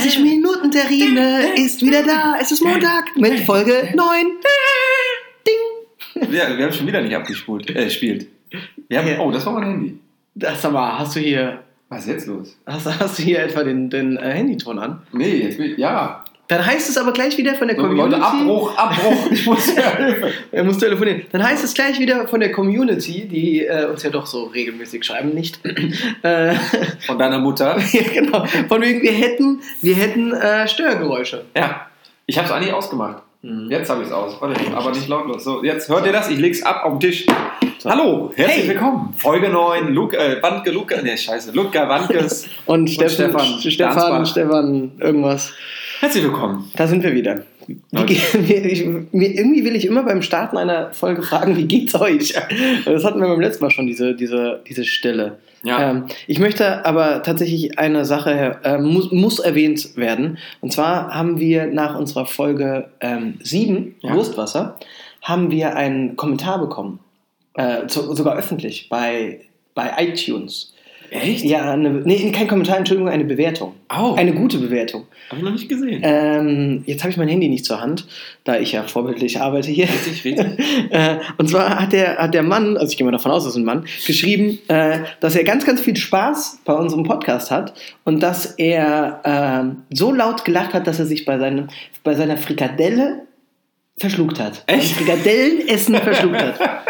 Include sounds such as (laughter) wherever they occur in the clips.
30 Minuten Terrine ist wieder da. Es ist Montag mit Folge 9. Ding. Ja, wir haben schon wieder nicht abgespult, äh, gespielt. Wir haben, Ja. Oh, das war mein Handy. Das sag mal, hast du hier, Was ist jetzt los? hast, hast du hier etwa den, den äh, Handyton an? Nee, jetzt will ich, ja. Dann heißt es aber gleich wieder von der So, Community. Leute, Abbruch, Abbruch. (laughs) Ich muss ja Hilfe. Er muss telefonieren. Dann heißt es gleich wieder von der Community, die äh, uns ja doch so regelmäßig schreiben, nicht? (clears throat) äh, Von deiner Mutter. (laughs) ja, genau. Von wegen, wir hätten, wir hätten äh, Störgeräusche. Ja. Ich habe es eigentlich ausgemacht. Mhm. Jetzt habe ich es aus. Warte, aber nicht lautlos. So, jetzt hört ihr das? Ich leg's ab auf den Tisch. Hallo, herzlich Hey. willkommen. Folge 9, Luke, äh, Wandke, Luke, ne, scheiße, Luca Wandkes. (laughs) Und, Steffen, Stefan Stefan. Stefan, irgendwas. Herzlich willkommen. Da sind wir wieder. Wie Okay. geht, ich, mir, irgendwie will ich immer beim Starten einer Folge fragen, wie geht's euch? Das hatten wir beim letzten Mal schon, diese, diese, diese Stille. Ja. Ähm, ich möchte aber tatsächlich eine Sache, äh, muss, muss erwähnt werden. Und zwar haben wir nach unserer Folge ähm, 7, Ja. Wurstwasser, haben wir einen Kommentar bekommen. Äh, so, sogar öffentlich bei, bei iTunes. Echt? Ja, eine, nee, kein Kommentar, Entschuldigung, eine Bewertung. Oh, Eine gute Bewertung. habe ich noch nicht gesehen. Ähm, jetzt habe ich mein Handy nicht zur Hand, da ich ja vorbildlich arbeite hier. Richtig, richtig. (laughs) Äh, und zwar hat der, hat der Mann, also ich gehe mal davon aus, das ist ein Mann, geschrieben, äh, dass er ganz, ganz viel Spaß bei unserem Podcast hat und dass er ähm, so laut gelacht hat, dass er sich bei, seinem, bei seiner Frikadelle verschluckt hat. Echt? Beim Frikadellenessen verschluckt hat. (laughs)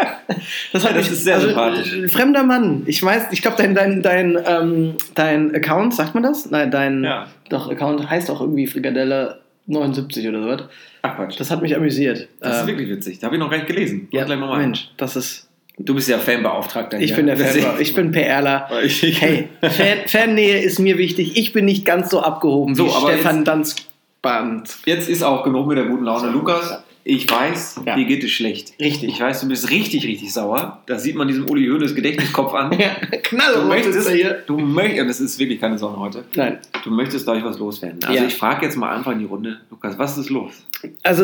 Das, hat Das mich- ist sehr sympathisch. äh, Fremder Mann. Ich weiß, ich glaube, dein, dein, dein, ähm, dein Account, sagt man das? Nein, dein Ja. doch, Account heißt auch irgendwie Frikadelle 79 oder so was. Ach Quatsch. Das, Das hat mich amüsiert. ist Ähm, wirklich witzig. Da habe ich noch gar nicht gelesen. ja, gleich mal. Mensch, das ist. Du bist ja Fanbeauftragter. Ich hier. bin der Das Fan, ich bin PRler. Ich, ich, Hey, Fan, Fannähe ist mir wichtig. Ich bin nicht ganz so abgehoben So, wie Stefan Danzband. Jetzt ist auch genug mit der guten Laune. Lukas, ich weiß, Ja. dir geht es schlecht. Richtig. Ich weiß, du bist richtig, richtig sauer. Das sieht man diesem Uli Hoeneß Gedächtniskopf an. (laughs) Ja, Du knallrot möchtest, er hier. du möchtest, das ist wirklich keine Sonne heute. Nein, Du möchtest gleich was loswerden. Also Ja. ich frage jetzt mal einfach in die Runde, Lukas, was ist los? also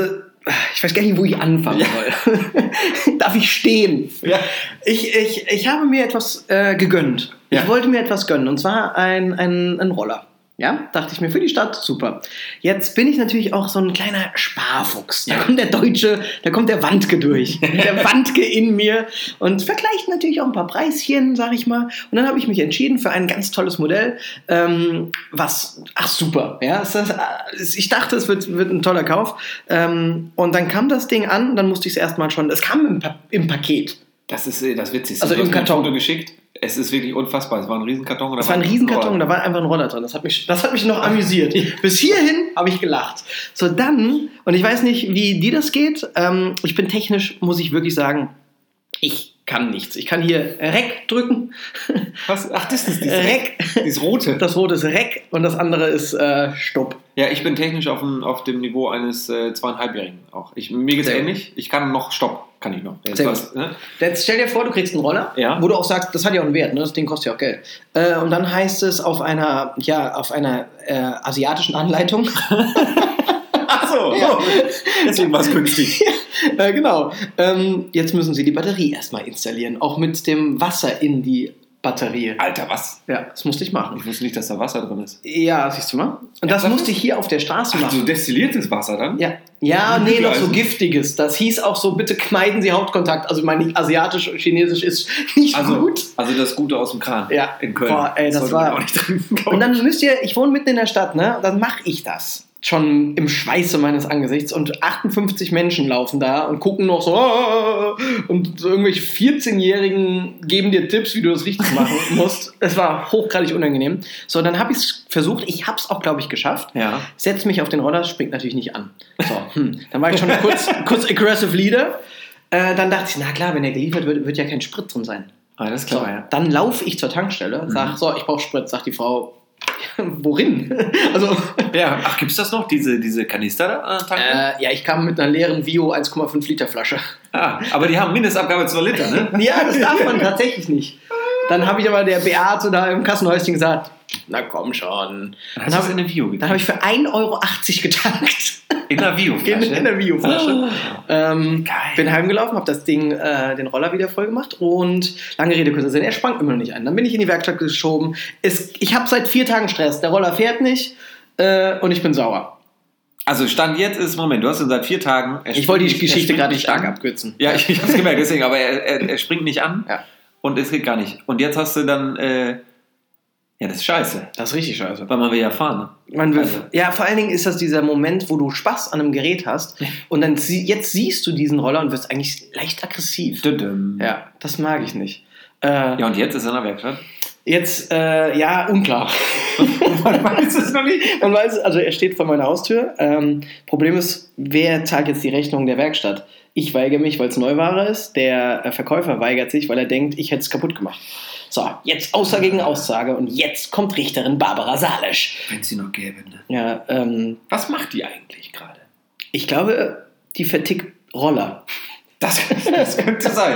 ich weiß gar nicht, wo ich anfangen soll. (laughs) Darf ich stehen? Ja. Ich, ich, ich habe mir etwas äh, gegönnt. Ich wollte mir etwas gönnen und zwar ein, ein, ein Roller. Ja, dachte ich mir für die Stadt, super. Jetzt bin ich natürlich auch so ein kleiner Sparfuchs. Da Ja. kommt der Deutsche, da kommt der Wandke durch. (laughs) der Wandke in mir und vergleicht natürlich auch ein paar Preischen, sag ich mal. Und dann habe ich mich entschieden für ein ganz tolles Modell, ähm, was, ach super, ja, äh, ich dachte, es wird, wird ein toller Kauf. Ähm, und dann kam das Ding an, dann musste ich es erstmal schon, es kam im, Pa- im Paket. Das ist äh, das Witzigste. Also Du im Karton. Foto geschickt. Es ist wirklich unfassbar. Es war ein Riesenkarton. Das war ein Riesenkarton, da war einfach ein Roller drin. Das hat mich, das hat mich noch amüsiert. Bis hierhin habe ich gelacht. So, dann, und ich weiß nicht, wie dir das geht. Ähm, ich bin technisch, muss ich wirklich sagen, ich kann nichts. Ich kann hier Rec drücken. Was? Ach, das ist dieses, Rec. dieses rote. Das rote ist Rec und das andere ist äh, Stopp. Ja, ich bin technisch auf dem, auf dem Niveau eines äh, zweieinhalbjährigen auch. Ich, mir geht's Sehr gut. ähnlich. Ich kann noch Stopp, kann ich noch. Jetzt was, ne? Jetzt stell dir vor, du kriegst einen Roller, Ja. wo du auch sagst, das hat ja auch einen Wert, ne? das Ding kostet ja auch Geld. Äh, und dann heißt es auf einer, ja, auf einer äh, asiatischen Anleitung, (laughs) Ach so, Ja. deswegen war es günstig. (laughs) Äh, genau. Ähm, jetzt müssen Sie die Batterie erstmal installieren, auch mit dem Wasser in die Batterie. Alter, was? Ja, das musste ich machen. Ich wusste nicht, dass da Wasser drin ist. Ja, siehst du mal. Und das musste ich hier auf der Straße Ach, machen. so destilliertes Wasser dann? Ja, ja, nee, noch so giftiges. Das hieß auch so, bitte meiden Sie Hauptkontakt. Also mein Asiatisch und Chinesisch ist (laughs) nicht Also, gut. also das Gute aus dem Kran Ja. in Köln. Boah, ey, das sollte war- Und dann müsst ihr, ich wohne mitten in der Stadt, ne? Dann mache ich das. Schon im Schweiße meines Angesichts und 58 Menschen laufen da und gucken noch so "Ah", und so irgendwelche 14-Jährigen geben dir Tipps, wie du das richtig (laughs) machen musst. Es war hochgradig unangenehm. So, dann habe ich es versucht. Ich habe es auch, glaube ich, geschafft. Ja. Setz mich auf den Roller, springt natürlich nicht an. So, (laughs) hm. Dann war ich schon kurz, kurz aggressive Leader. Äh, dann dachte ich, na klar, wenn er geliefert wird, wird ja kein Sprit drin sein. Alles So, klar, ja. dann laufe ich zur Tankstelle, sag, so, ich brauche Sprit, sagt die Frau, (laughs) worin? (laughs) also, ja. Ach, gibt's das noch, diese, diese Kanister da? äh, ja, ich kam mit einer leeren Vio 1,5 Liter Flasche. Ah, aber die haben Mindestabgabe 2 Liter, ne? (laughs) ja, das darf man tatsächlich nicht. Dann habe ich aber der Beate da im Kassenhäuschen gesagt, na komm schon. Dann Hast du habe in eine Vio dann gekriegt? hab ich für 1,80 Euro getankt. In In, Vio-Flasche? (laughs) in der Vio-Flasche. Ähm, Geil. bin heimgelaufen, habe das Ding, äh, den Roller wieder voll gemacht und lange Rede, kurzer Sinn, er sprang immer noch nicht ein. Dann bin ich in die Werkstatt geschoben. Es, ich habe seit vier Tagen Stress. Der Roller fährt nicht. äh, und ich bin sauer. Also Stand jetzt ist, Moment, du hast ihn seit vier Tagen. Ich wollte die nicht- Geschichte gerade nicht stark an. abkürzen. Ja, ich, ich hab's gemerkt, deswegen, aber er, er, er (laughs) springt nicht an Ja. und es geht gar nicht. Und jetzt hast du dann, äh, ja, das ist scheiße, Das ist richtig scheiße. weil man will ja fahren. Ne? Man will, Also. ja, vor allen Dingen ist das dieser Moment, wo du Spaß an einem Gerät hast und dann sie, jetzt siehst du diesen Roller und wirst eigentlich leicht aggressiv. Düdüm. Ja, das mag ich nicht. Äh, Ja, und jetzt ist er in der Werkstatt. Jetzt, äh, ja, unklar. (laughs) Man weiß es noch nicht. Man weiß, also er steht vor meiner Haustür. Ähm, Problem ist, wer zahlt jetzt die Rechnung der Werkstatt? Ich weigere mich, weil es Neuware ist. Der äh, Verkäufer weigert sich, weil er denkt, ich hätte es kaputt gemacht. So, jetzt Aussage gegen Aussage und jetzt kommt Richterin Barbara Salisch. Wenn es sie noch gäbe. Ne? Ja, ähm, Was macht die eigentlich gerade? ich glaube, die vertickt Roller. Das, das könnte sein.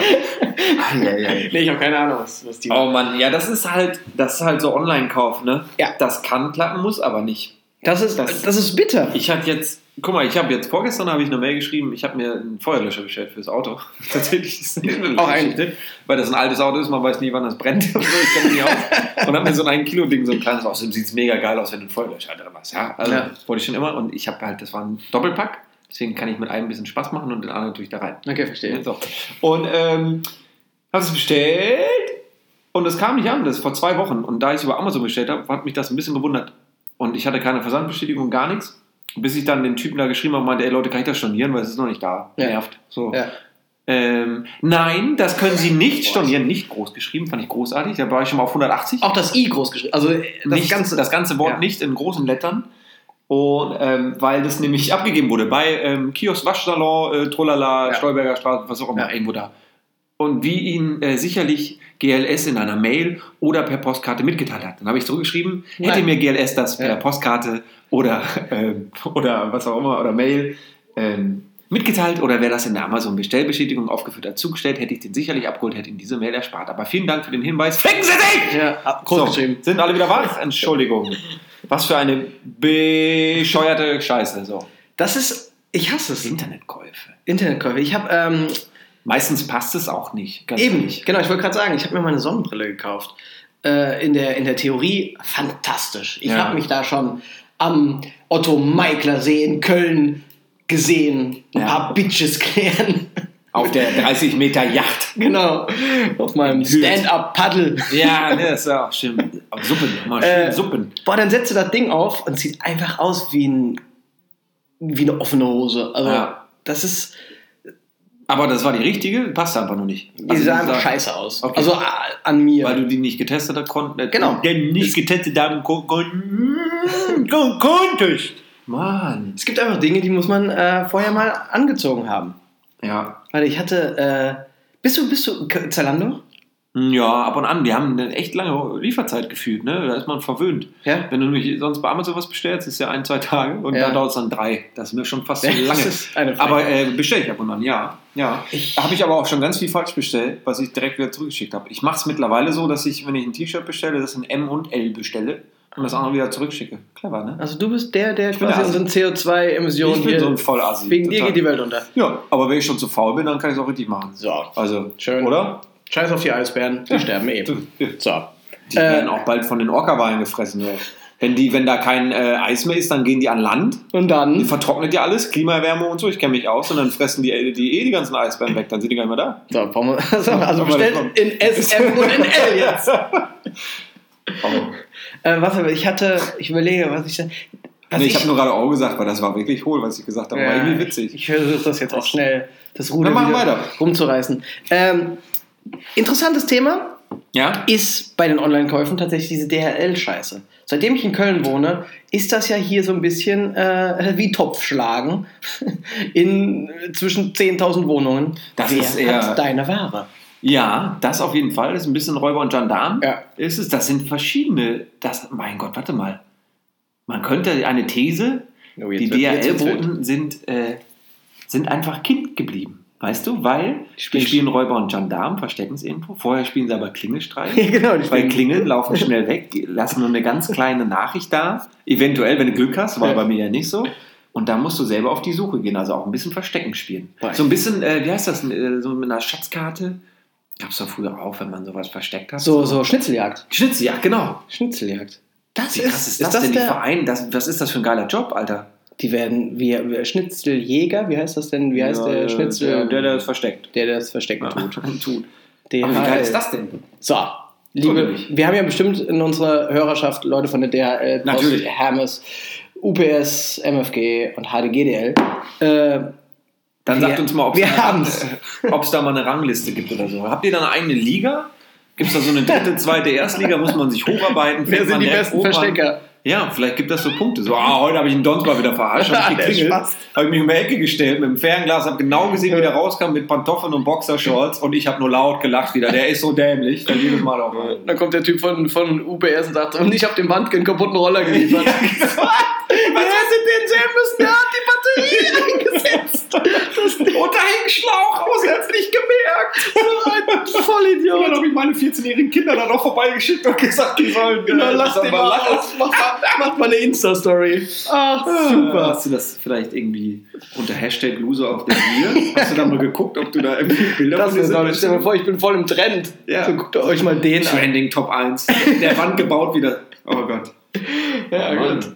(laughs) Eieiei. Nee, ich habe keine Ahnung, was, was die Oh Mann, ja, das ist halt, das ist halt so Online-Kauf, ne? Ja. Das kann klappen, muss aber nicht. Das ist, Das- das, ist bitter. Ich hatte jetzt, guck mal, ich habe jetzt vorgestern habe ich eine Mail geschrieben, ich habe mir einen Feuerlöscher bestellt fürs Auto. (laughs) Tatsächlich ist das eine Auch ein- weil das ein altes Auto ist, man weiß nie, wann das brennt. (laughs) ich kenne mich aus. Und habe mir so ein 1 Kilo Ding, so ein kleines, außerdem sieht es mega geil aus, wenn du einen Feuerlöscher drin hast. Ja, also Ja. wollte ich schon immer und ich habe halt, das war ein Doppelpack, deswegen kann ich mit einem ein bisschen Spaß machen und den anderen tue ich da rein. Okay, verstehe. So. Und ähm, habe es bestellt und es kam nicht an, das ist vor zwei Wochen. Und da ich es über Amazon bestellt habe, hat mich das ein bisschen gewundert. Und ich hatte keine Versandbestätigung, gar nichts. Bis ich dann den Typen da geschrieben habe und meinte, ey Leute, kann ich das stornieren, weil es ist noch nicht da. Ja. Nervt. So. Ja. Ähm, nein, das können Sie nicht (laughs) stornieren. Nicht groß geschrieben, fand ich großartig. Da war ich schon mal auf 180 Auch das I groß geschrieben. Also das nicht, ganze. das ganze Wort Ja. nicht in großen Lettern. Und ähm, weil das nämlich abgegeben wurde bei ähm, Kiosk Waschsalon, äh, Trolala, Ja. Stolberger Straße, was auch immer, Ja. irgendwo da. Und wie ihn äh, sicherlich GLS in einer Mail oder per Postkarte mitgeteilt hat. Dann habe ich zurückgeschrieben, hätte Nein. mir GLS das per Ja. Postkarte oder, ähm, oder was auch immer, oder Mail ähm, mitgeteilt oder wäre das in der Amazon-Bestellbestätigung aufgeführt hat, zugestellt, hätte ich den sicherlich abgeholt, hätte ihm diese Mail erspart. Aber vielen Dank für den Hinweis. Ficken Sie sich! ja, groß So, geschrieben. Sind alle wieder wach? Entschuldigung. Was für eine bescheuerte Scheiße. So. Das ist. Ich hasse es. Internetkäufe. Internetkäufe. Ich habe ähm, Meistens passt es auch nicht. Eben, ehrlich. genau, ich wollte gerade sagen, ich habe mir mal eine Sonnenbrille gekauft. Äh, in, der, in der Theorie fantastisch. Ich Ja. habe mich da schon am Otto Meikler See in Köln gesehen. Ein Ja. paar Bitches klären. (laughs) Auf der 30 Meter Yacht. genau. Auf meinem. Stand-up-Paddle. Ja, ne, ist ja auch schön. Auf Suppen, mal schön Äh, Suppen. Boah, dann setzt du das Ding auf und sieht einfach aus wie, ein, wie eine offene Hose. Also, Ja. das ist. Aber das war die richtige, passt einfach nur nicht. Die Also, sah wie einfach scheiße aus. Okay. Also a- an mir. Weil du die nicht getestet hast, konntest. Genau. Denn nicht getestet haben kon- kon- kon- konntest. Mann. es gibt einfach Dinge, die muss man äh, vorher mal angezogen haben. Ja. Warte, ich hatte. Äh, bist du, bist du Zalando? Ja, ab und an. Die haben eine echt lange Lieferzeit gefühlt, ne? Da ist man verwöhnt. Ja. Wenn du nämlich sonst bei Amazon was bestellst, ist ja ein, zwei Tage und Ja. da dauert es dann drei. Das ist mir schon fast zu Das lange. ist eine Aber äh, bestelle ich ab und an, ja. ja. Ich- Habe ich aber auch schon ganz viel falsch bestellt, was ich direkt wieder zurückgeschickt habe. Ich mache es mittlerweile so, dass ich, wenn ich ein T-Shirt bestelle, das in M und L bestelle und das andere wieder zurückschicke. Clever, ne? Also du bist der, der quasi unseren CO2-Emissionen Ich bin so ein Vollassi. wegen dir total. geht die Welt unter. Ja, aber wenn ich schon zu faul bin, dann kann ich es auch richtig machen. So. Also, Schön. Oder? Scheiß auf die Eisbären, die (laughs) sterben eh. So. Die werden auch bald von den Orca-Walen gefressen. Ja. Wenn, die, wenn da kein äh, Eis mehr ist, dann gehen die an Land. Und Die dann. vertrocknet ja alles, Klimaerwärmung und so. Ich kenne mich aus. Und dann fressen die, die eh die ganzen Eisbären weg. Dann sind die gar nicht mehr da. So, brauchen wir, (laughs) also, also bestellt in S, M und in L jetzt. (laughs) Oh. Äh, was aber ich hatte, ich überlege, was ich. Was Nee, ich habe nur gerade auch gesagt, weil das war wirklich hohl, was ich gesagt habe. Ja, war irgendwie witzig. Ich versuche das jetzt auch schnell, das Ruder Dann machen wieder weiter. rumzureißen. Ähm, interessantes Thema Ja? ist bei den Online-Käufen tatsächlich diese DHL-Scheiße. Seitdem ich in Köln wohne, ist das ja hier so ein bisschen äh, wie Topfschlagen (laughs) in äh, zwischen 10.000 Wohnungen. Das Wer ist eher- deine Ware? Ja, das auf jeden Fall. Das ist ein bisschen Räuber und Gendarm. Ja. Ist es, das sind verschiedene. Das, mein Gott, warte mal. Man könnte eine These, Oh, die. DHL-Boten sind, äh, sind einfach Kind geblieben. Weißt du? Weil die spielen- Räuber und Gendarm, verstecken es irgendwo. Vorher spielen sie aber Klingelstreich. (laughs) genau, die Bei spielen- Klingeln laufen (laughs) schnell weg, die lassen nur eine ganz kleine Nachricht da. Eventuell, wenn du Glück hast, war Ja. bei mir ja nicht so. Und da musst du selber auf die Suche gehen, also auch ein bisschen Verstecken spielen. Weiß. So ein bisschen, äh, wie heißt das, äh, so mit einer Schatzkarte. Gab es doch früher auch, wenn man sowas versteckt hat. So, so Schnitzeljagd. Schnitzeljagd, genau. Schnitzeljagd. Das Wie krass ist, das, denn? Die der, Verein, das, was ist das für ein geiler Job, Alter? Die werden, wie, wie Schnitzeljäger, wie heißt das denn? Wie heißt Ja, der Schnitzel? Der, der, der das versteckt. der, der das Verstecken tut. (laughs) tut. DHL. Aber wie geil ist das denn? So, liebe, wir haben ja bestimmt in unserer Hörerschaft Leute von der DHL, Natürlich. Hermes, UPS, MFG und HDGDL. Äh, Dann Wir- sagt uns mal, ob es (laughs) da mal eine Rangliste gibt oder so. Habt ihr da eine eigene Liga? Gibt es da so eine dritte, zweite Erstliga? Muss man sich hocharbeiten? wer sind die besten? Verstecker? Ja, vielleicht gibt das so Punkte. So, ah, heute habe ich einen Dons mal wieder verarscht, habe ich (laughs) geklingelt, habe ich mich um die Ecke gestellt mit dem Fernglas, habe genau gesehen, wie der rauskam mit Pantoffeln und Boxershorts und ich habe nur laut gelacht wieder. Der ist so dämlich, dann jedes Mal auf. Dann kommt der Typ von, von UPS und sagt, und ich habe dem einen kaputten Roller geliefert. Wer hätte den sehen müssen? Der hat die Batterie eingesetzt. Und da hing Schlauch aus, er hat es nicht gemerkt. So ein Dann Vollidiot. habe ich meine 14-jährigen Kinder dann auch vorbeigeschickt und gesagt, die sollen Genau, lass den mal aus. Mach, mal- mach mal eine Insta-Story. Ach, super. Hast du das vielleicht irgendwie unter Hashtag Loser auf der Bier? Hast du da mal geguckt, ob du da irgendwie Bilder Das von ist dir doch, stell dir mal vor, ich bin voll im Trend. Ja. So guckt ihr euch mal den an. Trending Top 1. Der Wand gebaut wieder. Oh Gott. Ja, gut.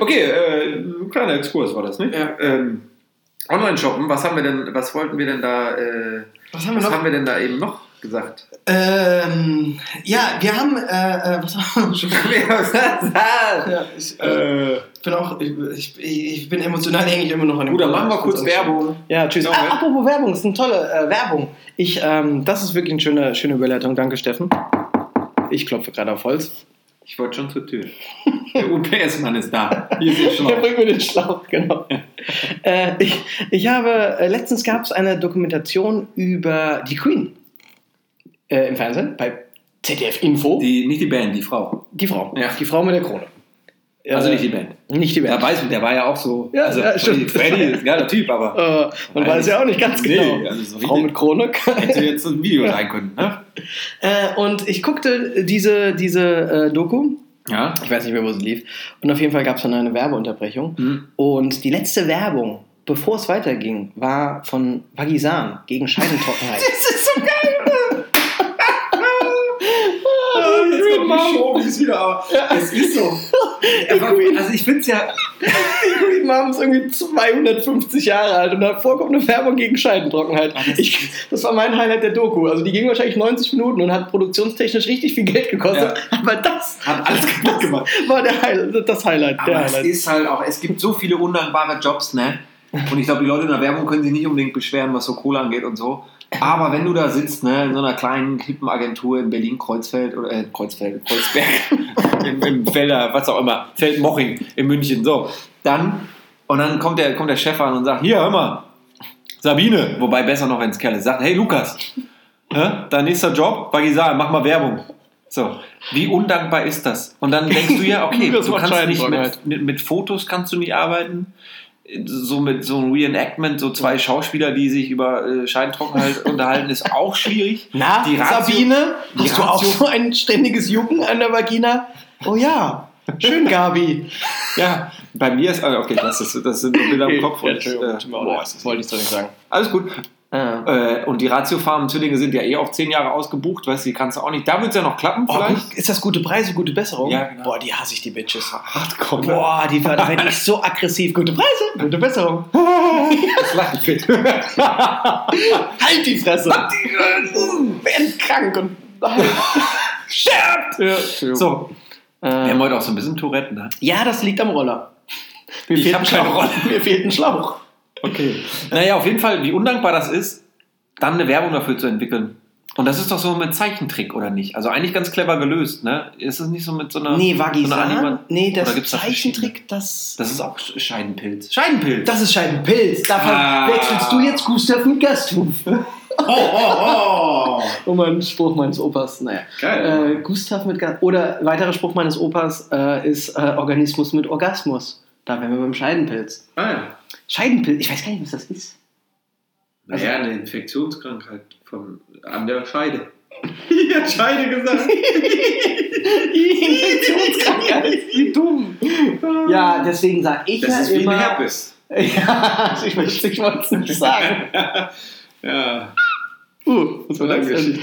Okay, äh, ein kleiner Exkurs war das, ne? Ja. Ähm, Online-Shoppen, was haben wir denn, was wollten wir denn da, äh, Was haben was wir noch? haben wir denn da eben noch gesagt? Ähm, ja, wir haben, äh, äh, was haben wir schon? (laughs) (laughs) ja, ich, äh, äh, bin auch, ich, ich, bin emotional hänge ich immer noch an dem gut, dann machen wir kurz Werbung. Ja, tschüss. Ah, apropos Werbung, das ist eine tolle Werbung. Ich, ähm, das ist wirklich eine schöne, schöne Überleitung. Danke, Steffen. Ich klopfe gerade auf Holz. Ich wollte schon zur Tür. (laughs) (laughs) Der UPS-Mann ist da. Hier ist der Der Schlauch. bringt mir den Schlauch, genau. äh, ich, ich habe, äh, letztens gab es eine Dokumentation über die Queen äh, im Fernsehen, bei ZDF Info. Die, Die, nicht die Band, die Frau. Frau. Ja. Die Frau mit der Krone. Also Äh, nicht die Band. Nicht die Der, Band. weiß, der war ja auch so. Ja, also, ja, stimmt. Freddy ist ein geiler Typ, aber Äh, man weiß ja auch nicht ganz nee, genau. also so Frau mit Krone. hätte jetzt ein Video (laughs) sein können. Ne? äh, und ich guckte diese, diese äh, Doku. Ja. Ich weiß nicht mehr, wo sie lief. Und auf jeden Fall gab es dann eine Werbeunterbrechung. Hm. Und die letzte Werbung, bevor es weiterging, war von Vagisan gegen Scheidentrockenheit. (laughs) Das ist so geil. (laughs) Ah, die Green Mom. Show wieder, aber es ist so. (laughs) Also ich finde es ja. Die Green Mom ist irgendwie 250 Jahre alt und davor kommt eine Werbung gegen Scheidentrockenheit. Ah, das- Ich, das war mein Highlight der Doku. Also die ging wahrscheinlich 90 Minuten und hat produktionstechnisch richtig viel Geld gekostet. Aber das Hat alles kaputt gemacht. war der Highlight, das Highlight. Der Aber es Highlight. ist halt auch, es gibt so viele undankbare Jobs, ne? Und ich glaube, die Leute in der Werbung können sich nicht unbedingt beschweren, was so Kohle angeht und so. Aber wenn du da sitzt, ne, in so einer kleinen, hippen Agentur in Berlin-Kreuzfeld oder äh, Kreuzfeld, Kreuzberg, (laughs) im, im Felder, was auch immer, Feldmoching in München, so, dann, und dann kommt der, kommt der Chef an und sagt, hier, hör mal, Sabine, wobei besser noch, wenn es Kerl ist, sagt, hey Lukas, hä, dein nächster Job, Vagisal, mach mal Werbung. So, wie undankbar ist das? Und dann denkst du ja, okay, (laughs) du kannst nicht mit, mit, mit Fotos kannst du nicht arbeiten. So mit so einem Reenactment, so zwei Schauspieler, die sich über äh, Scheintrockenheit (laughs) unterhalten, ist auch schwierig. Na, Die Ratio- Sabine, die hast du auch Ratio- so ein ständiges Jucken an der Vagina? Oh ja, schön, Gabi. Ja, bei mir ist, also okay, das, ist, das sind nur Bilder im Kopf. Und, äh, boah, das wollte ich so nicht sagen. alles gut. Ah. Äh, und die Ratiofarmen-Zwillinge sind ja eh auf zehn Jahre ausgebucht, weißt du, die kannst du auch nicht. Da wird es ja noch klappen, Oh, vielleicht. ist das gute Preise, gute Besserung? Ja, genau. Boah, die hasse ich, die Bitches. Hardcore. ne? Boah, die da werde ich so aggressiv. Gute Preise, gute Besserung. (laughs) Das lacht fit. (laughs) halt die Fresse. Werden krank und sterbt. Ja, so. So, wir haben heute auch so ein bisschen Tourette, ne? ja, das liegt am Roller. Mir Ich fehlt ein keine Schlauch. Rolle. Mir fehlt ein Schlauch. Okay. Naja, auf jeden Fall, wie undankbar das ist, dann eine Werbung dafür zu entwickeln. Und das ist doch so mit Zeichentrick, oder nicht? Also eigentlich ganz clever gelöst, ne? Ist es nicht so mit so einer. Nee, so Vagisan? Anima- Nee, das Zeichentrick, das... Das ist auch Scheidenpilz. Scheidenpilz! Das ist Scheidenpilz. Davon Ah. wechselst du jetzt Gustav mit Gasthof. oh, oh, oh. (laughs) Oh, mein Spruch meines Opas. Naja. Geil. Äh, Gustav mit Gasthof. Oder weiterer Spruch meines Opas äh, ist äh, Organismus mit Orgasmus. Da wären wir beim Scheidenpilz. ah, ja. Scheidenpilz, ich weiß gar nicht, was das ist. Naja, eine Infektionskrankheit von, an der Scheide. (laughs) Ich hat Scheide gesagt. (laughs) Infektionskrankheit, wie dumm. Ja, deswegen sage ich Das ja ist wie immer. ein Herpes. (laughs) Ja, ich, ich wollte es nicht sagen. ja. Uh, was war das denn?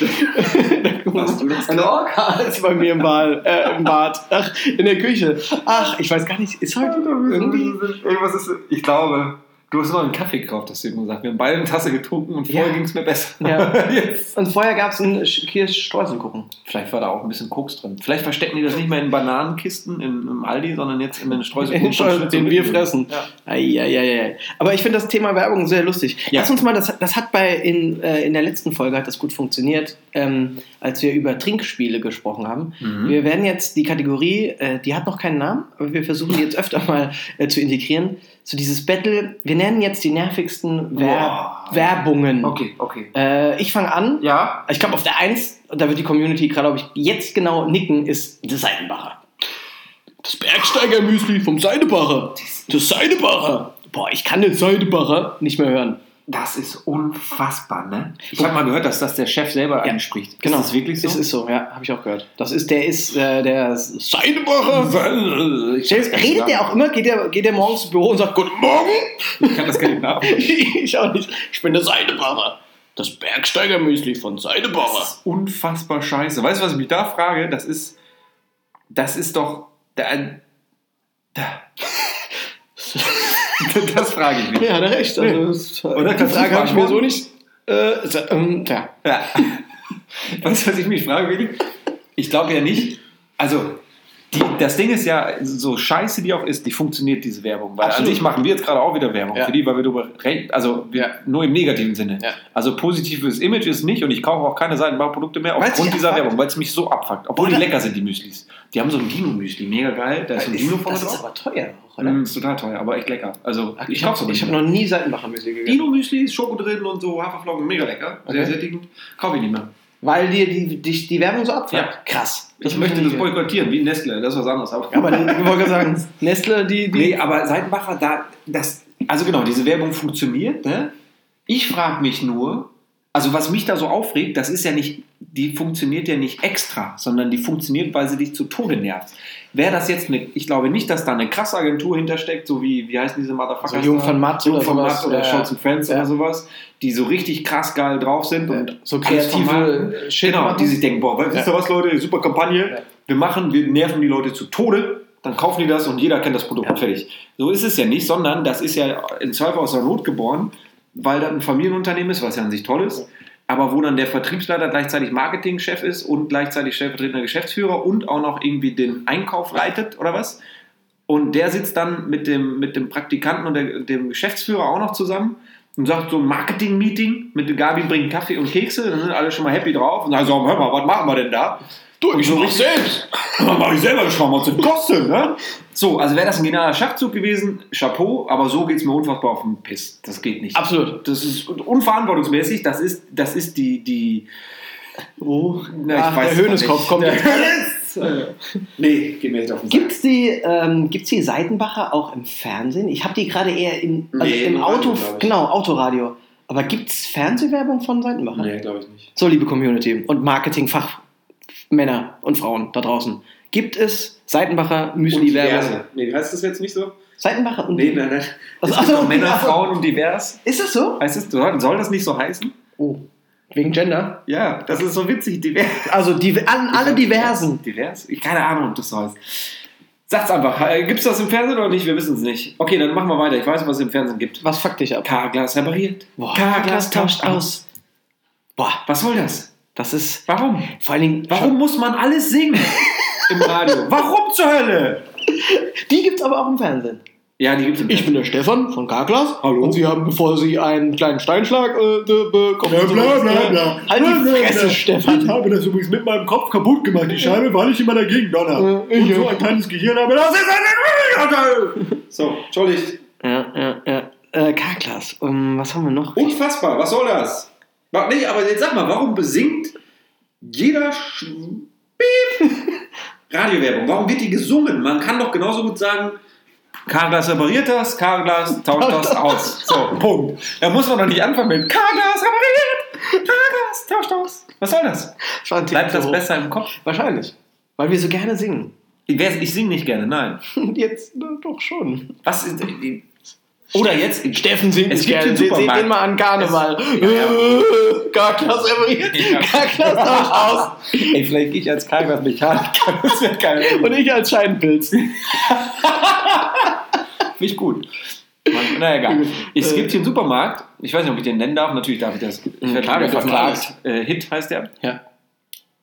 Was, du willst Eine Orca ist bei mir im Bad, äh, im Bad. Ach, in der Küche. Ach, ich weiß gar nicht, ist heute irgendwie... Irgendwas ist, ich glaube, du hast noch einen Kaffee gekauft, hast du eben gesagt. Wir haben beide eine Tasse getrunken und vorher Ja. ging es mir besser. Ja. (laughs) Jetzt. Und vorher gab es einen Kirschstreuselkuchen. Vielleicht war da auch ein bisschen Koks drin. Vielleicht verstecken die das nicht mehr in Bananenkisten in, im Aldi, sondern jetzt in den Streusel. Den Streusel, den wir fressen. Ja. Eieiei. Aber ich finde das Thema Werbung sehr lustig. Ja. Lass uns mal, das, das hat bei in, äh, in der letzten Folge hat das gut funktioniert, ähm, als wir über Trinkspiele gesprochen haben. Mhm. Wir werden jetzt die Kategorie, äh, die hat noch keinen Namen, aber wir versuchen die jetzt öfter mal äh, zu integrieren. So dieses Battle, wir nennen jetzt die nervigsten Wer Boah. Werbungen. Okay, okay. Äh, ich fange an. Ja, Ich glaube, auf der 1, und da wird die Community gerade, glaube ich, jetzt genau nicken, ist das Seidenbacher. Das Bergsteiger-Müsli vom Seidebacher. Das Seidebacher. Boah, ich kann den Seidebacher nicht mehr hören. Das ist unfassbar, ne? Ich habe mal gehört, dass das der Chef selber Ja, einspricht. Genau. Ist das wirklich so? Es ist so, ja, habe ich auch gehört. Das ist, der ist äh, der Seidebacher. ich, Redet der auch immer? Geht der, geht der morgens ins Büro und sagt, Guten Morgen? Ich kann das gar nicht nachvollziehen. (laughs) ich auch nicht. Ich bin der Seidebacher. Das Bergsteiger-Müsli von Das Seidebacher. ist unfassbar scheiße. Weißt du, was ich mich da frage? Das ist, das ist doch, da, da. (laughs) (laughs) das frage ich mich. Ja, er recht. Also, das, Oder die kannst du Frage habe ich mir so nicht. Äh, ähm. Ja. (laughs) Weißt du, was ich mich frage, Willi? Ich glaube ja nicht. Also, die, das Ding ist ja, so scheiße die auch ist, die funktioniert diese Werbung. Weil Absolut. an sich machen wir jetzt gerade auch wieder Werbung Ja. für die, weil wir darüber reden. Also, wir, Ja. nur im negativen Sinne. Ja. Also, positives Image ist nicht und ich kaufe auch keine Seitenbauprodukte mehr aufgrund dieser. Werbung, weil es mich so abfuckt. Obwohl Boah, die lecker sind, die Müslis. Die haben so ein Dino-Müsli, mega geil. Da ist so ein Dino vorne das ist drauf. aber teuer auch, oder? Mm, ist total teuer, aber echt lecker. Also, Ach, ich ich kaufe habe es hab noch nie Seitenbacher-Müsli gegessen. Dino-Müsli Schoko drin und so Haferflocken, mega lecker. Sehr Okay. sättigend. Kaufe ich nicht mehr. Weil dir die, die, die Werbung so abfuckt? Ja. Krass. Ich möchte das boykottieren, wie Nestle, das ist was anderes. Aber, Aber (laughs) ich wollte sagen, Nestle, die... die nee, aber Seitenbacher, da, das, also genau, diese Werbung funktioniert. Ne? Ich frage mich nur, also was mich da so aufregt, das ist ja nicht, die funktioniert ja nicht extra, sondern die funktioniert, weil sie dich zu Tode nervt. Wäre das jetzt eine, ich glaube nicht, dass da eine krasse Agentur hintersteckt, so wie, wie heißen diese Motherfuckers? So Jung von Matt Jung oder von. Matt oder Ja. Scholz Friends Ja. oder sowas, die so richtig krass geil drauf sind und so kreative Shit Genau, machen. die sich denken, boah, wisst ihr was, Leute, super Kampagne, Ja. wir machen, wir nerven die Leute zu Tode, dann kaufen die das und jeder kennt das Produkt, Ja. fertig. So ist es ja nicht, sondern das ist ja in Zweifel aus der Not geboren, weil das ein Familienunternehmen ist, was ja an sich toll ist, aber wo dann der Vertriebsleiter gleichzeitig Marketingchef ist und gleichzeitig stellvertretender Geschäftsführer und auch noch irgendwie den Einkauf leitet oder was. Und der sitzt dann mit dem, mit dem Praktikanten und der, dem Geschäftsführer auch noch zusammen und sagt so ein Marketing-Meeting mit Gabi bringt Kaffee und Kekse, dann sind alle schon mal happy drauf und sagen so, hör mal, was machen wir denn da? Du, ich mach selbst. (laughs) Dann mach ich selber, was das kostet, ne? So, also wäre das ein genialer Schachzug gewesen, Chapeau, aber so geht es mir unfassbar auf den Piss. Das geht nicht. Absolut. Das ist unverantwortungsmäßig, das ist, das ist die, die, Oh, Na, ich Ach, weiß der es Höhneskopf nicht. kommt Der jetzt. nee, geht mir nicht auf den. Gibt's die, ähm, gibt's die Seitenbacher auch im Fernsehen? Ich habe die gerade eher im, also Nee, im im Auto, Radio, genau, Autoradio. Aber gibt's Fernsehwerbung von Seitenbacher? Nee, glaube ich nicht. So, liebe Community und Marketingfachmänner und Frauen da draußen. Gibt es Seitenbacher Müsli-Werbung? Nee, heißt das jetzt nicht so? Seitenbacher und Nee, nein, nein. Also, es gibt ach so, doch Männer, ach so. Frauen und divers. Ist das so? Heißt es, soll das nicht so heißen? Oh. Wegen Gender? Ja, das ist so witzig, divers. Also die, an, alle diversen. Divers? Ich keine Ahnung, ob das so heißt. Sag's einfach. Gibt es das im Fernsehen oder nicht? Wir wissen es nicht. Okay, dann machen wir weiter. Ich weiß, was es im Fernsehen gibt. Was fuckt dich ab? Carglass repariert. Carglass tauscht aus. Boah, Was soll das? Das ist Warum? vor allen Dingen. Warum muss man alles singen im Radio? (laughs) Warum zur Hölle? Die gibt's aber auch im Fernsehen. Ja, die gibt's im Ich bin der Stefan von Carglass. Hallo. Und Sie haben, bevor Sie einen kleinen Steinschlag äh, de- bekommen. Ja, bla, bla, bla. äh, Halt Bla, die bla, Fresse, bla. Stefan. Ich habe das übrigens mit meinem Kopf kaputt gemacht, die Scheibe, weil ich immer dagegen donner. Äh, ich Und so auch. ein kleines Gehirn habe, das ist eine Milliarde. So, entschuldigt. Ja, ja, ja. Äh, Carglass. Um, was haben wir noch? Unfassbar, was soll das? Nee, aber jetzt sag mal, warum besingt jeder Sch. (laughs) Radiowerbung? Warum wird die gesungen? Man kann doch genauso gut sagen, Carglass repariert das, Carglass tauscht das aus. So, Punkt. Da muss man doch nicht anfangen mit Carglass repariert, Carglass tauscht aus. Was soll das? Das Bleibt das besser im Kopf? Wahrscheinlich. Weil wir so gerne singen. Ich, ich singe nicht gerne, nein. (laughs) Jetzt na, doch schon. Was ist, Oder jetzt, Steffen singt Es gibt gerne. den Supermarkt. mal an Karneval. Ja, ja. Karklas repariert. (laughs) Ja. Karklas aus. ey, vielleicht gehe ich als Karglas-Mechaniker, (laughs) das wäre geil. Und ich als Scheidenpilz. (laughs) Finde ich gut. Man, na egal. Es gibt hier einen Supermarkt, ich weiß nicht, ob ich den nennen darf, natürlich darf ich das. Ich werde wir dürfen verklagt. Äh, Hit heißt der. Ja.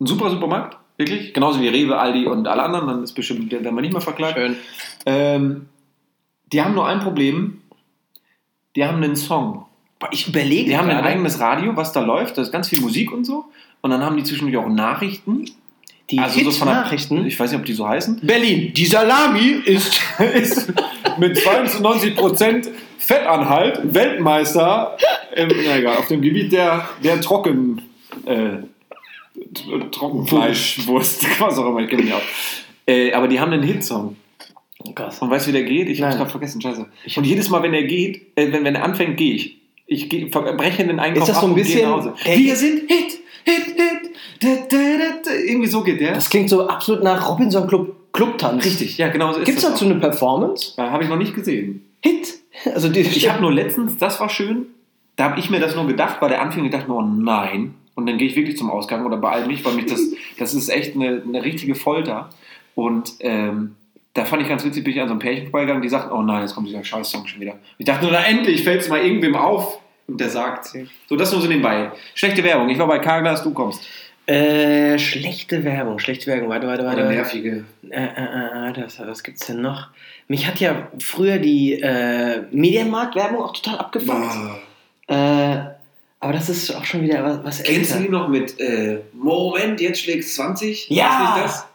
Ein super Supermarkt, wirklich. Genauso wie Rewe, Aldi und alle anderen, dann ist bestimmt, werden wir nicht mehr verklagt. Schön. Ähm, die haben nur ein Problem. Die haben einen Song. Ich überlege Die haben ein eigenes Radio, was da läuft. Da ist ganz viel Musik und so. Und dann haben die zwischendurch auch Nachrichten. Die also so von der- Nachrichten. Ich weiß nicht, ob die so heißen. Berlin, die Salami ist (laughs) ist mit 92% Fettanhalt Weltmeister im, egal, auf dem Gebiet der, der Trocken, äh, Trockenfleischwurst, (laughs) was auch immer, ich kenne mich auch. Äh, aber die haben einen Hitsong. Oh Gott. Und weißt du, wie der geht? Ich hab's gerade vergessen, scheiße. Und jedes Mal, wenn er geht, äh, wenn, wenn er anfängt, gehe ich. Ich geh, breche den Einkauf Ist das so ein und gehe bisschen- nach Hause. Ey. Wir sind Hit, Hit, Hit. Da, da, da. Irgendwie so geht der. Das klingt so absolut nach Robinson Club Clubtanz. Richtig, ja, genau so ist Gibt es das dazu auch. eine Performance? Äh, Habe ich noch nicht gesehen. Hit. Also die, Ich habe nur letztens, das war schön, da habe ich mir das nur gedacht, weil der Anfang gedacht, oh nein. Und dann gehe ich wirklich zum Ausgang oder beeil mich, weil mich das, (laughs) das ist echt eine, eine richtige Folter. Und ähm, da fand ich ganz witzig, bin ich an so einem Pärchen vorbeigegangen, die sagten, oh nein, jetzt kommt dieser Scheiß-Song schon wieder. Ich dachte nur, na endlich fällt es mal irgendwem auf. Und der sagt, so das nur so nebenbei. Schlechte Werbung, ich war bei Carglass, du kommst. äh, schlechte Werbung, schlechte Werbung. Warte, warte, warte. Oder nervige. Äh, äh, äh, das, was gibt's denn noch? Mich hat ja früher die äh, Medienmarkt-Werbung auch total abgefuckt. Äh, aber das ist auch schon wieder was, was Kennst du älter. die noch mit äh, Moment, jetzt schlägst 20? Ja! Ist nicht das?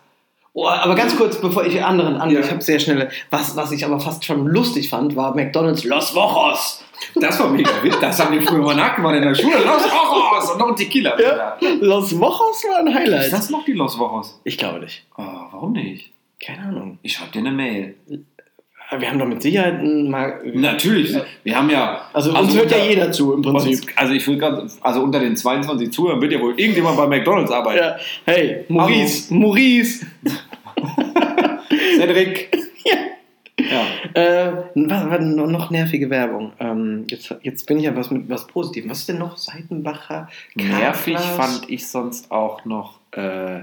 Oh, aber ganz kurz, bevor ich anderen an, Ja. ich habe sehr schnell. Was, was ich aber fast schon lustig fand, war McDonald's Los Wochos. Das war mega wild. Das haben wir früher mal nachgemacht in der Schule. Los Wochos! Und noch ein Tequila. Ja. Los Wochos war ein Highlight. Ist das noch die Los Wochos? Ich glaube nicht. Oh, warum nicht? Keine Ahnung. Ich schreibe dir eine Mail. Wir haben doch mit Sicherheit mal. Natürlich. Wir haben ja. Also, uns hört ja jeder zu im Prinzip. Uns, also ich will gerade, also unter den 22 Zuhörern wird ja wohl irgendjemand bei McDonalds arbeiten. Ja. Hey, Maurice, Maurice. (laughs) Cedric. Ja. Ja. Äh, was, was, noch nervige Werbung. Ähm, jetzt, jetzt bin ich ja was mit was Positivem. Was ist denn noch? Seitenbacher? Nervig Karplas? fand ich sonst auch noch, äh,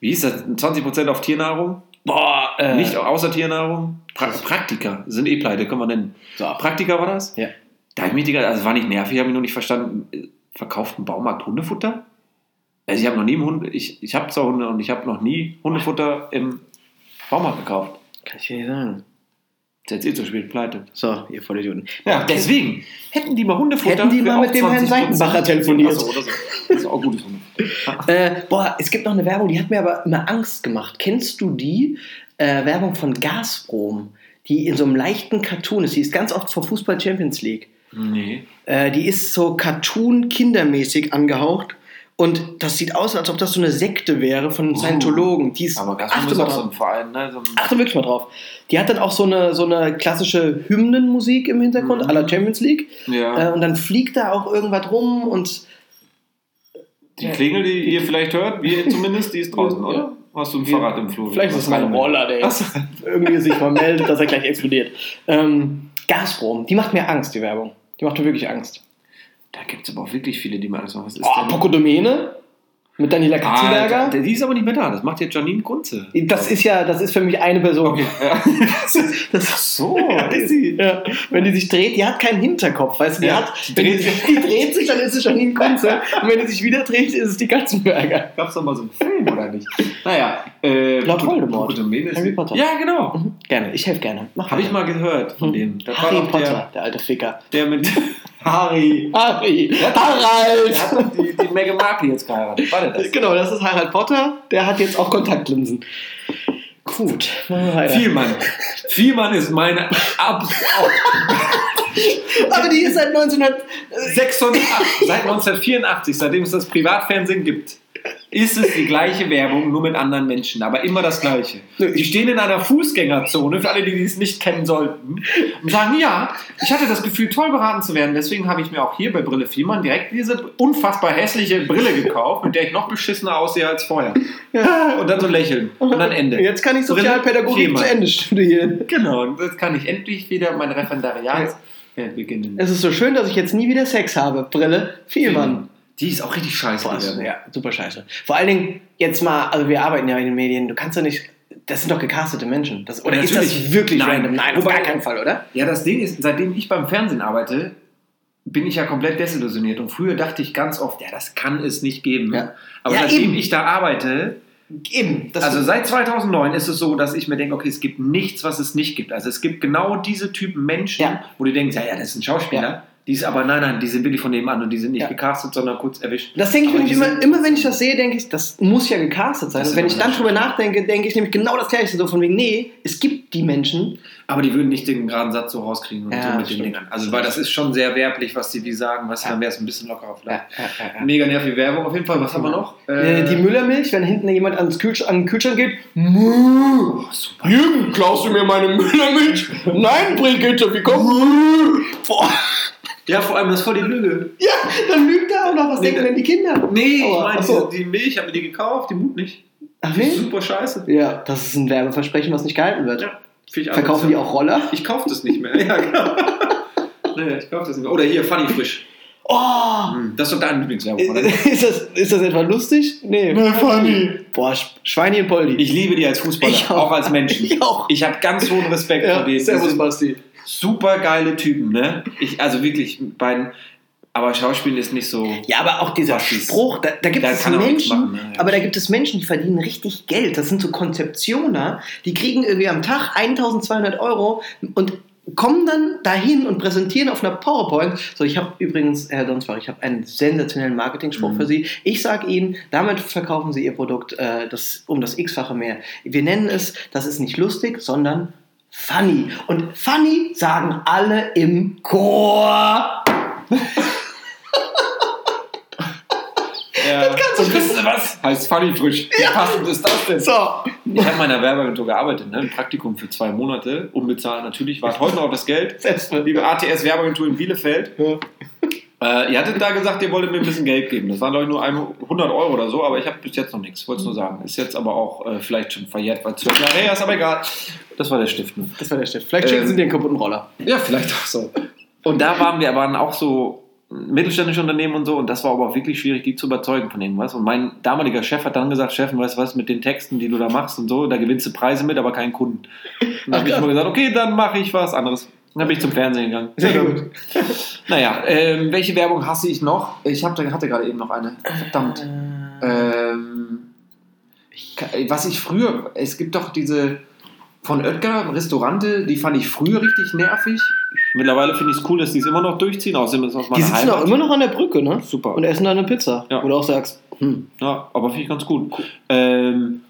wie hieß das? 20% auf Tiernahrung? Boah, äh, Nicht außer Tiernahrung? Pra Praktika sind eh pleite, können wir nennen. So. Praktika war das? Ja. Da ich mich also war nicht nervig, habe ich nur nicht verstanden. Verkauft ein Baumarkt Hundefutter? Also ich habe noch nie einen Hund, ich, ich habe zwar Hunde und ich habe noch nie Hundefutter im Baumarkt gekauft. Kann ich dir nicht sagen. Ist jetzt eh zu spät, pleite. So, ihr Vollidioten. Ja, deswegen hätten die mal Hundefutter. Hätten die mal mit dem Herrn 20%. Seitenbacher telefoniert. Ach so, oder so. Das ist auch gutes Hundefutter. (laughs) Äh, boah, es gibt noch eine Werbung, die hat mir aber immer Angst gemacht. Kennst du die äh, Werbung von Gazprom? Die in so einem leichten Cartoon ist. Die ist ganz oft vor Fußball Champions League. Nee. Äh, die ist so Cartoon-kindermäßig angehaucht. Und das sieht aus, als ob das so eine Sekte wäre von Oh. Scientologen. Die ist, Aber Gazprom achte ist mal auch so drauf. ein Verein, ne? So ein Achte wirklich mal drauf. Die hat dann auch so eine, so eine klassische Hymnenmusik im Hintergrund, Mhm. la Champions League. ja. Äh, und dann fliegt da auch irgendwas rum und Die Klingel, die ihr vielleicht hört, wir zumindest, die ist draußen, Ja. oder? Hast du ein. Fahrrad im Flur? Vielleicht ist es mein Roller, der jetzt irgendwie sich mal meldet, dass er gleich explodiert. Ähm, Gazprom, die macht mir Angst, die Werbung. Die macht mir wirklich Angst. Da gibt es aber auch wirklich viele, die mir Angst machen. Was ist Oh, denn? Pokodomene mit Daniela Ah, Katzenberger. die ist aber nicht mehr da. Das macht jetzt Janine Kunze. das ist ja, das ist für mich eine Person. Okay. Ja. (laughs) Das ist, das ist So, (laughs) ja, ist sie. Ja, wenn die sich dreht, die hat keinen Hinterkopf, weißt du, die Ja, hat, die wenn die, dreht sich, die dreht sich, dann ist es Janine Kunze und wenn die sich wieder dreht, ist es die Katzenberger. Gab es doch mal so einen Film, oder nicht? Naja. Äh, Lord Voldemort. Harry Potter. Ja, genau. Mhm, Gerne, ich helfe gerne. Mach Habe ich mal gehört von dem. Da war Harry Potter, der, alte Ficker. Der, der mit (laughs) Harry. Harry, Der Harald! hat doch die, die Meghan Markle jetzt geheiratet. War der das? Genau, das ist Harald Potter, der hat jetzt auch Kontaktlinsen. Gut. Vielmann. Vielmann ist meine Ab (laughs) Aber die ist seit 1900. 86, seit 1984, seitdem es das Privatfernsehen gibt, ist es die gleiche Werbung, nur mit anderen Menschen, aber immer das Gleiche. Die stehen in einer Fußgängerzone, für alle, die es nicht kennen sollten, und sagen, ja, ich hatte das Gefühl, toll beraten zu werden, deswegen habe ich mir auch hier bei Brille Vielmann direkt diese unfassbar hässliche Brille gekauft, mit der ich noch beschissener aussehe als vorher. Ja. (laughs) Und dann so lächeln. Und dann Ende. Jetzt kann ich Sozialpädagogik zu Ende studieren. Genau, und jetzt kann ich endlich wieder mein Referendariat Ja, beginnen. Es ist so schön, dass ich jetzt nie wieder Sex habe. Brille, viel Mann. Die ist auch richtig scheiße. Werbung. ja, super scheiße. Vor allen Dingen, jetzt mal, also wir arbeiten ja in den Medien, du kannst doch nicht, das sind doch gecastete Menschen. Das, oder Ja, ist das wirklich Nein. random? Nein, auf Wobei- gar keinen Fall, oder? Ja, das Ding ist, seitdem ich beim Fernsehen arbeite, bin ich ja komplett desillusioniert. Und früher dachte ich ganz oft, ja, das kann es nicht geben. Ja. Aber Ja, seitdem eben. ich da arbeite, Eben. Also seit 2009 ist es so, dass ich mir denke, okay, es gibt nichts, was es nicht gibt. Also es gibt genau diese Typen Menschen, Ja. wo du denkst, ja, ja, das ist ein Schauspieler. Ja. Die ist aber, nein, nein, die sind wirklich von nebenan und die sind nicht Ja. gecastet, sondern kurz erwischt. Das denke ich nämlich immer, immer, wenn ich das sehe, denke ich, das muss ja gecastet sein. Und wenn ich dann drüber nachdenke, denke ich nämlich genau das Gleiche. So von wegen, nee, es gibt die Menschen. Aber die würden nicht den geraden Satz so rauskriegen und Ja, so mit den. Dingern. Also, weil das ist schon sehr werblich, was die die sagen. Weißt du, dann wäre es ein bisschen lockerer vielleicht. Ja, ja, Mega nervige Werbung auf jeden Fall. Was haben wir noch? Äh, die Müllermilch, wenn hinten jemand ans Kühlsch an den Kühlschrank geht. Mö. super. Jürgen, klaust du mir meine Müllermilch? (laughs) Nein, Brigitte, wie kommt? Boah. Ja, vor allem das ist voll die Lüge. Ja, dann lügt er auch noch. Was Nee, denken denn die Kinder? Nee, ich Aua, meine, so. die, die Milch, ich habe mir die gekauft, die Mut nicht. Ach Die ist nee? super scheiße. Ja, das ist ein Werbeversprechen, was nicht gehalten wird. Ja, ich Verkaufen die auch Roller? Ich kaufe das nicht mehr. (laughs) Ja, genau. (laughs) nee, ich kaufe das nicht mehr. Oder hier, Funny Frisch. Oh! Hm, Das ist doch deine Lieblingswerbung, oder? ist, das, ist das etwa lustig? Nee. funny. Boah, Sch- Schweini und Poldi. Ich liebe die als Fußballer, Ich auch. auch. als Menschen. (laughs) Ich auch. Ich habe ganz hohen Respekt ja, vor denen. Servus, Basti. Super geile Typen, ne? Ich, also wirklich, beiden. Aber Schauspiel ist nicht so. Ja, aber auch dieser Spruch, da, da gibt Da es Menschen, machen, ne? Aber da gibt es Menschen, die verdienen richtig Geld. Das sind so Konzeptioner, die kriegen irgendwie am Tag 1200 Euro und kommen dann dahin und präsentieren auf einer PowerPoint. So, ich habe übrigens, Herr Donsbach, ich habe einen sensationellen Marketing-Spruch Mhm. für Sie. Ich sage Ihnen, damit verkaufen Sie Ihr Produkt äh, das, um das x-fache mehr. Wir nennen es, das ist nicht lustig, sondern funny. Und funny sagen alle im Chor. Ja. kannst du ihr was? Heißt Funny Frisch. Wie passend ist das denn? So. Ich habe in meiner Werbeagentur gearbeitet, ne? ein Praktikum für zwei Monate, unbezahlt natürlich, war heute noch das Geld. Liebe ATS Werbeagentur in Bielefeld, Ja. Äh, ihr hattet da gesagt, ihr wolltet mir ein bisschen Geld geben. Das waren glaube ich nur 100 Euro oder so, aber ich habe bis jetzt noch nichts, wollte es nur sagen. Ist jetzt aber auch äh, vielleicht schon verjährt, weil zwölf Jahre her ist, aber egal. Das war der Stift. Ne? Das war der Stift. Vielleicht schicken Ähm, Sie dir einen kaputten Roller. Ja, vielleicht auch so. Und da waren wir, waren auch so mittelständische Unternehmen und so und das war aber auch wirklich schwierig, die zu überzeugen von irgendwas. Und mein damaliger Chef hat dann gesagt, Chef, weißt du was, mit den Texten, die du da machst und so, da gewinnst du Preise mit, aber keinen Kunden. Und dann habe ich immer gesagt, okay, dann mache ich was anderes. Dann bin ich zum Fernsehen gegangen. Sehr gut. (laughs) Naja, ähm, welche Werbung hasse ich noch? Ich hab, hatte gerade eben noch eine. Verdammt. Ähm, ka- was ich früher, es gibt doch diese von Oetker, Restaurante, die fand ich früher richtig nervig. Mittlerweile finde ich es cool, dass die es immer noch durchziehen, außerdem ist es aus Die sitzen auch Heimat. immer noch an der Brücke, ne? Super. Und essen da eine Pizza. Ja. Wo du auch sagst, hm. Ja, aber finde ich ganz gut. Ähm,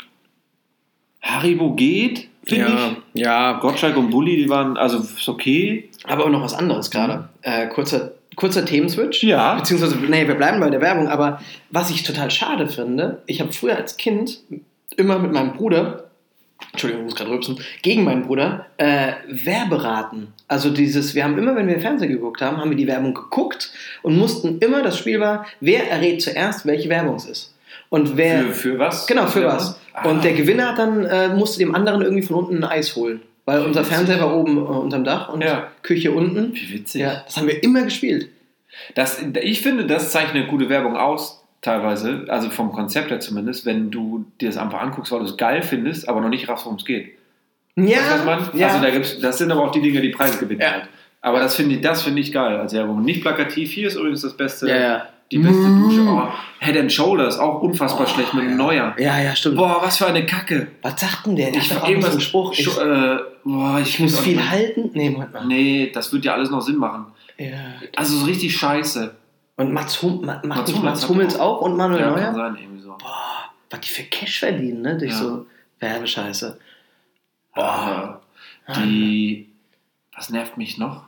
Haribo geht, finde ich. ja. Gottschalk und Bulli, die waren, also ist okay. Aber auch noch was anderes gerade. Äh, kurzer, kurzer Themenswitch. Ja. Beziehungsweise, nee, wir bleiben bei der Werbung. Aber was ich total schade finde, ich habe früher als Kind immer mit meinem Bruder, Entschuldigung, ich muss gerade rübsen, gegen meinen Bruder, äh, Werberaten. Also dieses, wir haben immer, wenn wir Fernsehen geguckt haben, haben wir die Werbung geguckt und mussten immer, das Spiel war, wer errät zuerst, welche Werbung es ist. Und wer... Für, für was? Genau, für was. Ah. Und der Gewinner dann äh, musste dem anderen irgendwie von unten ein Eis holen. Weil unser witzig. Fernseher war oben äh, unterm Dach und Ja. Küche unten. Wie witzig. Ja, das haben wir immer gespielt. Das, ich finde, das zeichnet gute Werbung aus, teilweise, also vom Konzept her zumindest, wenn du dir das einfach anguckst, weil du es geil findest, aber noch nicht raus, worum es geht. Ja, Weißt du, ja. Also da gibt's, das sind aber auch die Dinge, die Preise gewinnen Ja. halt. Aber das finde ich, das finde ich geil als Werbung. Nicht plakativ, hier ist übrigens das beste, ja, ja. Die beste Mm. Dusche. Oh, Head and Shoulders, auch unfassbar schlecht mit ja. Neuer. Ja, ja, stimmt. Boah, was für eine Kacke. Was sagt denn der? Ich so irgendwas einen Spruch. Ich, äh, boah, ich, ich muss viel nicht. halten. Nee, Moment mal. Nee, das wird ja alles noch Sinn machen. Ja. Also so richtig scheiße. Und Mats, hum Mats nicht Hummels Mats Hummels auch- auch und Manuel Ja, Neuer? kann sein, irgendwie so. Boah, was die für Cash verdienen, ne? Durch Ja. so Werbescheiße. Boah, die. Was nervt mich noch?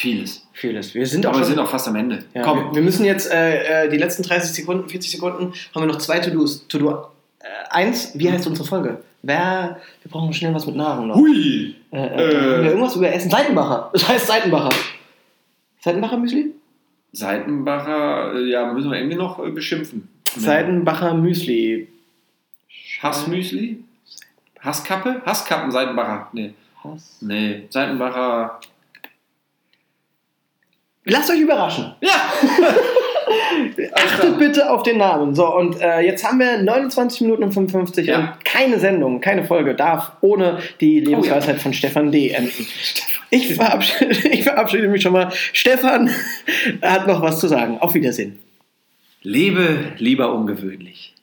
Vieles. Vieles. Wir sind auch Aber wir sind auch fast am Ende. Ja, Komm. wir, wir müssen jetzt äh, äh, die letzten 30 Sekunden, 40 Sekunden, haben wir noch zwei To-Dos. To-Do äh, eins, wie heißt unsere Folge? Wer, wir brauchen schnell was mit Nahrung noch. Hui! Äh, äh, Äh. irgendwas über Essen? Seitenbacher. (laughs) Das heißt Seitenbacher. Seitenbacher Müsli? Seitenbacher, äh, ja, müssen wir irgendwie noch äh, beschimpfen. Seitenbacher Müsli. Hassmüsli? Hasskappe? Hasskappen Seitenbacher. Nee. Hass. Nee. Seitenbacher. Lasst euch überraschen. Ja! (laughs) Achtet bitte auf den Namen. So, und äh, jetzt haben wir 29 Minuten und 55 Ja. und keine Sendung, keine Folge darf ohne die Lebensweisheit von Stefan D. enden. (laughs) Ich verabschiede, (laughs) ich verabschiede mich schon mal. Stefan hat noch was zu sagen. Auf Wiedersehen. Lebe lieber ungewöhnlich.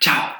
Ciao.